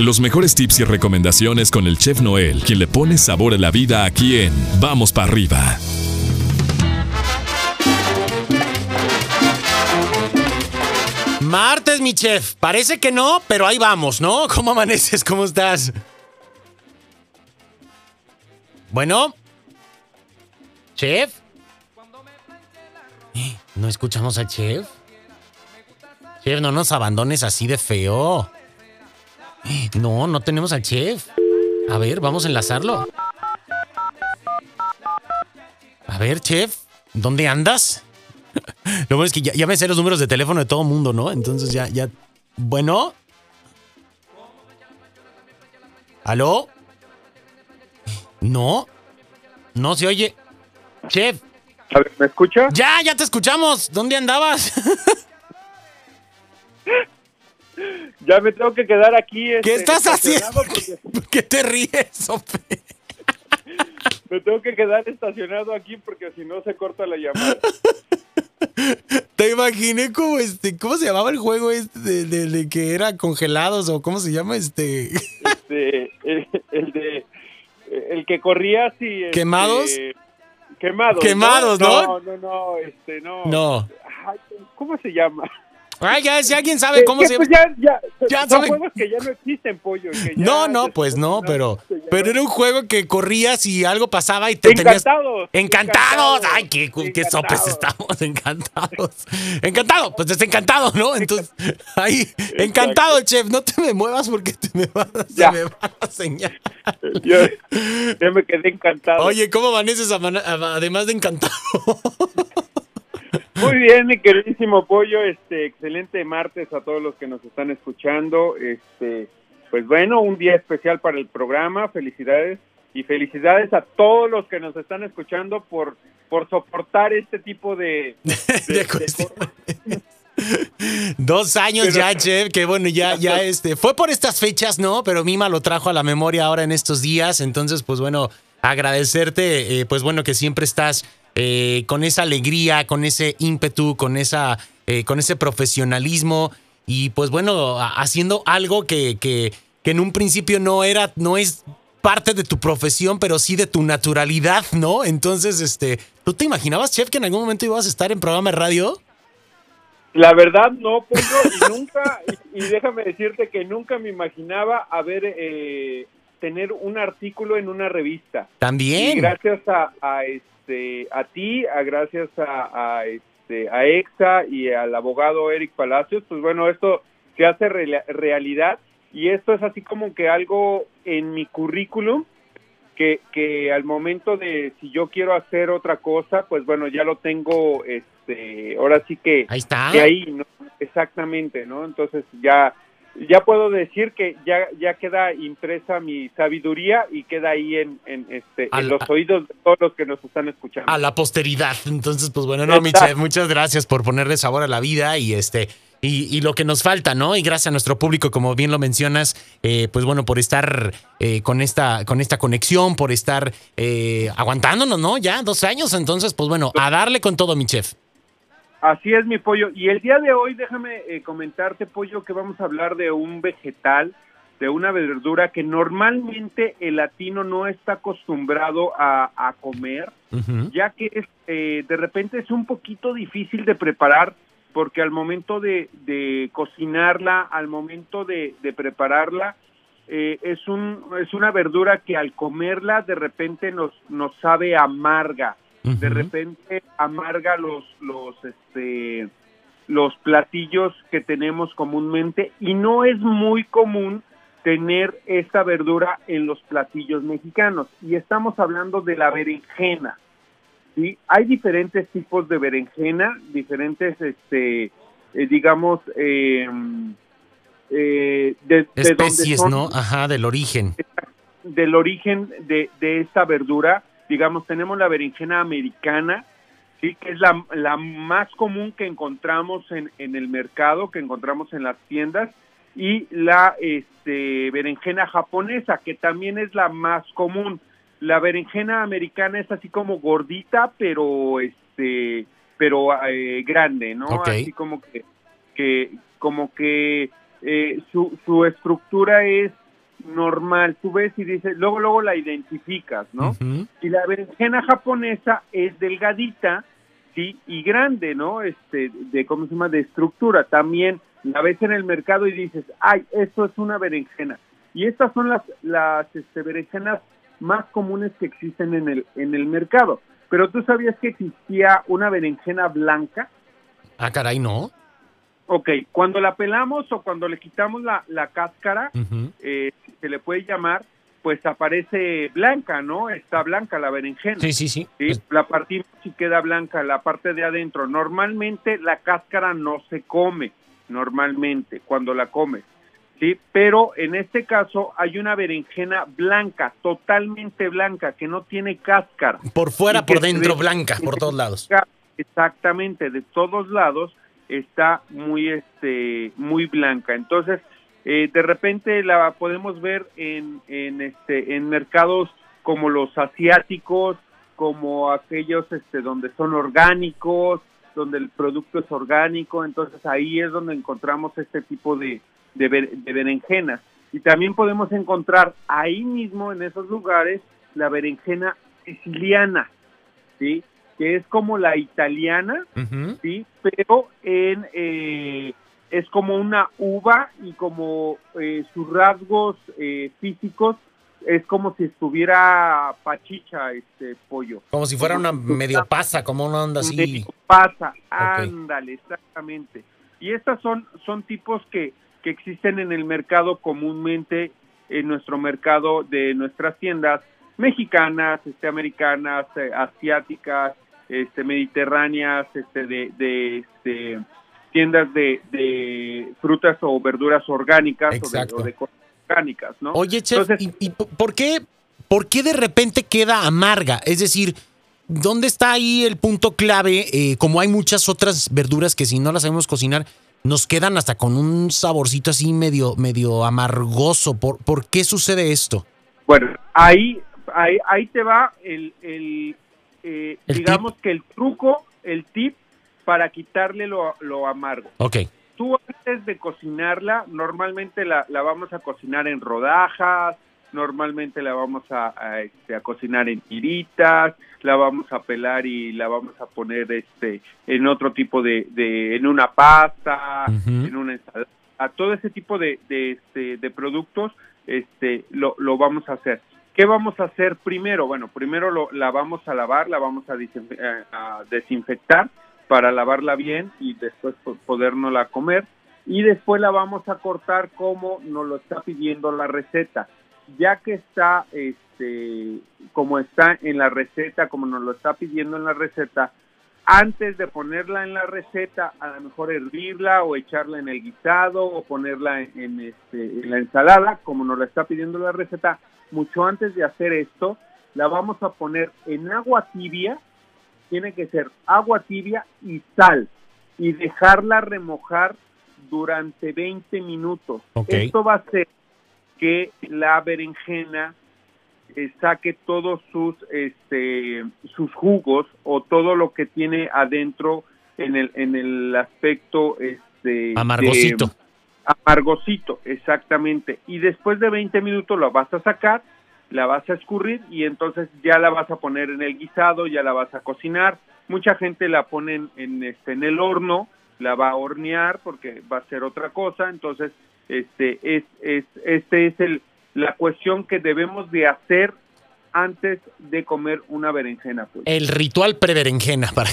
Los mejores tips y recomendaciones con el chef Noel, quien le pone sabor a la vida aquí en Vamos para arriba. Martes, mi chef. Parece que no, pero ahí vamos, ¿no? ¿Cómo amaneces? ¿Cómo estás? Bueno. ¿Chef? Eh, ¿No escuchamos al chef? Chef, no nos abandones así de feo. No, no tenemos al chef. A ver, vamos a enlazarlo. A ver, chef, ¿dónde andas? Lo bueno es que ya, ya me sé los números de teléfono de todo mundo, ¿no? Entonces ya, ya. Bueno. ¿Aló? No. No se oye. Chef. A ver, ¿me escucha? Ya, ya te escuchamos. ¿Dónde andabas? Ya me tengo que quedar aquí. ¿Qué este, estás haciendo? porque ¿Por qué te ríes? Me tengo que quedar estacionado aquí porque si no se corta la llamada. Te imaginé como este. ¿Cómo se llamaba el juego este de, de- de que era congelados o cómo se llama este? Este, el, el de el que corría así. este, ¿Quemados? Quemados. Quemados, ¿no? No, no, no, este, no. No. Ay, ¿Cómo se llama? Ay, ya, si alguien sabe cómo se pues ya, ya, Ya son juegos que ya no existen, pollo. que ya No, no, pues no, pero, pero era un juego que corrías y algo pasaba y te tenías. Encantados. ¡Encantados! ¡Ay, qué, qué sopes Encantados. estamos! ¡Encantados! ¡Encantado! Pues desencantado, ¿no? Entonces, ahí, encantado, chef. No te me muevas porque te me va, se Ya. me va la señal. Yo, yo me quedé encantado. Oye, ¿cómo amaneces además de encantado? Muy bien, mi queridísimo pollo, este excelente martes a todos los que nos están escuchando. Este, pues bueno, un día especial para el programa. Felicidades y felicidades a todos los que nos están escuchando por por soportar este tipo de, de- De de cuestiones. Dos años Pero- ya, chef, que bueno, ya, ya este, fue por estas fechas, ¿no? Pero Mima lo trajo a la memoria ahora en estos días, entonces, pues bueno, agradecerte, eh, pues bueno, que siempre estás eh, con esa alegría, con ese ímpetu, con esa, eh, con ese profesionalismo y pues bueno, haciendo algo que, que, que en un principio no era, no es parte de tu profesión, pero sí de tu naturalidad, ¿no? Entonces, este, ¿tú te imaginabas, chef, que en algún momento ibas a estar en programa de radio? La verdad no, pollo, y nunca y, y déjame decirte que nunca me imaginaba haber eh, tener un artículo en una revista. Y También. gracias a, a, este a ti, a gracias a, a, este a EXA y al abogado Eric Palacios, pues bueno, esto se hace re- realidad y esto es así como que algo en mi currículum que, que al momento de si yo quiero hacer otra cosa, pues bueno, ya lo tengo este ahora sí que Ahí está. de ahí, ¿no? Exactamente, ¿no? Entonces ya ya puedo decir que ya ya queda impresa mi sabiduría y queda ahí en, en este en los oídos de todos los que nos están escuchando. A la posteridad. Entonces, pues bueno, no, mi Exacto. chef, muchas gracias por ponerle sabor a la vida y este. Y, y lo que nos falta, ¿no? Y gracias a nuestro público, como bien lo mencionas, eh, pues bueno, por estar eh, con esta con esta conexión, por estar eh, aguantándonos, ¿no? Ya dos años, entonces, pues bueno, a darle con todo, mi chef. Así es mi pollo. Y el día de hoy déjame eh, comentarte pollo que vamos a hablar de un vegetal, de una verdura que normalmente el latino no está acostumbrado a, a comer. Ya que es, eh, de repente es un poquito difícil de preparar porque al momento de, de cocinarla, al momento de, de prepararla, eh, es, un, es una verdura que al comerla de repente nos, nos sabe amarga, de repente amarga los, los, este, los platillos que tenemos comúnmente y no es muy común tener esta verdura en los platillos mexicanos y estamos hablando de la berenjena. ¿sí? Hay diferentes tipos de berenjena, diferentes, este, eh, digamos, eh, eh, de, Especies, son- ¿no? Ajá, del origen. del origen de, de esta verdura. Digamos, tenemos la berenjena americana, sí, que es la, la más común que encontramos en, en el mercado, que encontramos en las tiendas, y la este, berenjena japonesa, que también es la más común. La berenjena americana es así como gordita, pero este, pero eh, grande, ¿no? Así como que, que como que eh, su, su estructura es normal, tú ves y dices, luego, luego la identificas, ¿no? Y la berenjena japonesa es delgadita, sí, y grande, ¿no? Este, de, ¿cómo se llama? De estructura. También la ves en el mercado y dices, ay, esto es una berenjena. Y estas son las, las este, berenjenas más comunes que existen en el, en el mercado. Pero tú sabías que existía una berenjena blanca. Ah, caray, no. Ok, cuando la pelamos o cuando le quitamos la, la cáscara, eh, se le puede llamar, pues aparece blanca, ¿no? Está blanca la berenjena. Sí, sí, sí. ¿sí? Pues, La partimos y queda blanca, la parte de adentro. Normalmente la cáscara no se come, normalmente, cuando la comes, ¿sí? Pero en este caso hay una berenjena blanca, totalmente blanca, que no tiene cáscara. por fuera, por dentro, blanca, por todos lados. Exactamente, de todos lados está muy, este, muy blanca. Entonces, eh, de repente la podemos ver en, en, este, en mercados como los asiáticos, como aquellos este, donde son orgánicos, donde el producto es orgánico, entonces ahí es donde encontramos este tipo de, de, de berenjenas. Y también podemos encontrar ahí mismo, en esos lugares, la berenjena siciliana, ¿sí? Que es como la italiana, sí, pero en eh, es como una uva y como eh, sus rasgos eh, físicos es como si estuviera pachicha este pollo. Como si fuera una medio pasa, como una onda así. Medio Pasa, ándale, exactamente. Y estas son son tipos que que existen en el mercado comúnmente en nuestro mercado de nuestras tiendas mexicanas, este americanas, eh, asiáticas, este mediterráneas, este de, de este tiendas de, de frutas o verduras orgánicas o de, Exacto. o de cosas orgánicas, ¿no? Oye, chef, Entonces- ¿y, y po- por qué por qué de repente queda amarga? Es decir, ¿dónde está ahí el punto clave? Eh, como hay muchas otras verduras que si no las sabemos cocinar, nos quedan hasta con un saborcito así medio, medio amargoso. ¿Por, por qué sucede esto? Bueno, ahí, ahí, ahí te va el, el, eh, digamos que el truco, el tip para quitarle lo, lo amargo. Ok. Tú antes de cocinarla, normalmente la, la vamos a cocinar en rodajas, normalmente la vamos a, a, este, a cocinar en tiritas, la vamos a pelar y la vamos a poner este en otro tipo de, de en una pasta, en una ensalada, todo ese tipo de, de, este, de productos este lo, lo vamos a hacer. ¿Qué vamos a hacer primero? Bueno, primero lo, la vamos a lavar, la vamos a, eh, a desinfectar para lavarla bien y después po- podérnosla comer. Y después la vamos a cortar como nos lo está pidiendo la receta. Ya que está, este, como está en la receta, como nos lo está pidiendo en la receta, antes de ponerla en la receta, a lo mejor hervirla o echarla en el guisado o ponerla en, en, este, en la ensalada, como nos la está pidiendo la receta, mucho antes de hacer esto, la vamos a poner en agua tibia, tiene que ser agua tibia y sal, y dejarla remojar durante 20 minutos. Esto va a hacer que la berenjena eh, saque todos sus este sus jugos o todo lo que tiene adentro en el en el aspecto este Amargosito. de- amargosito exactamente. Y después de 20 minutos la vas a sacar la vas a escurrir y entonces ya la vas a poner en el guisado ya la vas a cocinar. Mucha gente la pone en, en, este en el horno la va a hornear porque va a ser otra cosa. Entonces este es es este es el la cuestión que debemos de hacer antes de comer una berenjena pues. El ritual preberenjena, para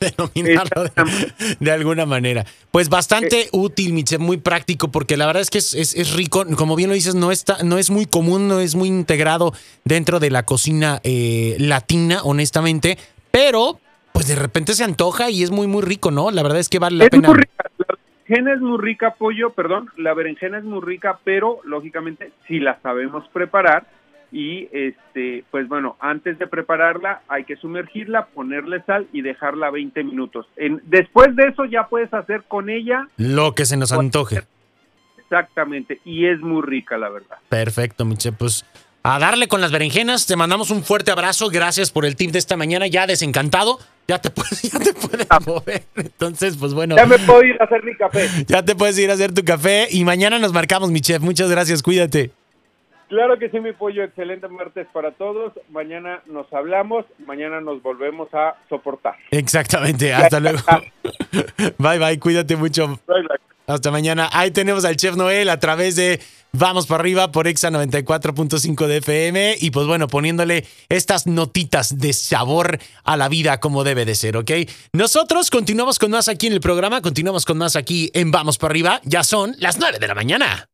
denominarlo de, de alguna manera. Pues bastante útil, mi chef, muy práctico, porque la verdad es que es, es- es rico. Como bien lo dices, no, está, no es muy común, no es muy integrado dentro de la cocina eh, latina, honestamente. Pero, pues de repente se antoja y es muy, muy rico, ¿no? La verdad es que vale la es pena. muy rica. La berenjena es muy rica, pollo, perdón, la berenjena es muy rica, pero lógicamente si la sabemos preparar y este, pues bueno, antes de prepararla hay que sumergirla, ponerle sal y dejarla 20 minutos. En, después de eso ya puedes hacer con ella Lo que se nos antoje. exactamente y es muy rica la verdad. Perfecto, Miche. Pues a darle con las berenjenas. Te mandamos un fuerte abrazo. Gracias por el tip de esta mañana. Ya desencantado. Ya te puedes, ya te puedes mover. Entonces, pues bueno, Ya me puedo ir a hacer mi café. ya te puedes ir a hacer tu café. Y mañana nos marcamos, mi chef. Muchas gracias. Cuídate. Claro que sí, mi pollo. Excelente martes para todos. Mañana nos hablamos. Mañana nos volvemos a soportar. Exactamente. Hasta luego. bye, bye. Cuídate mucho. Hasta mañana. Ahí tenemos al Chef Noel a través de Vamos para arriba por Exa 94.5 de FM. Y pues bueno, poniéndole estas notitas de sabor a la vida como debe de ser, ¿ok? Nosotros continuamos con más aquí en el programa. Continuamos con más aquí en Vamos para arriba. Ya son las 9 de la mañana.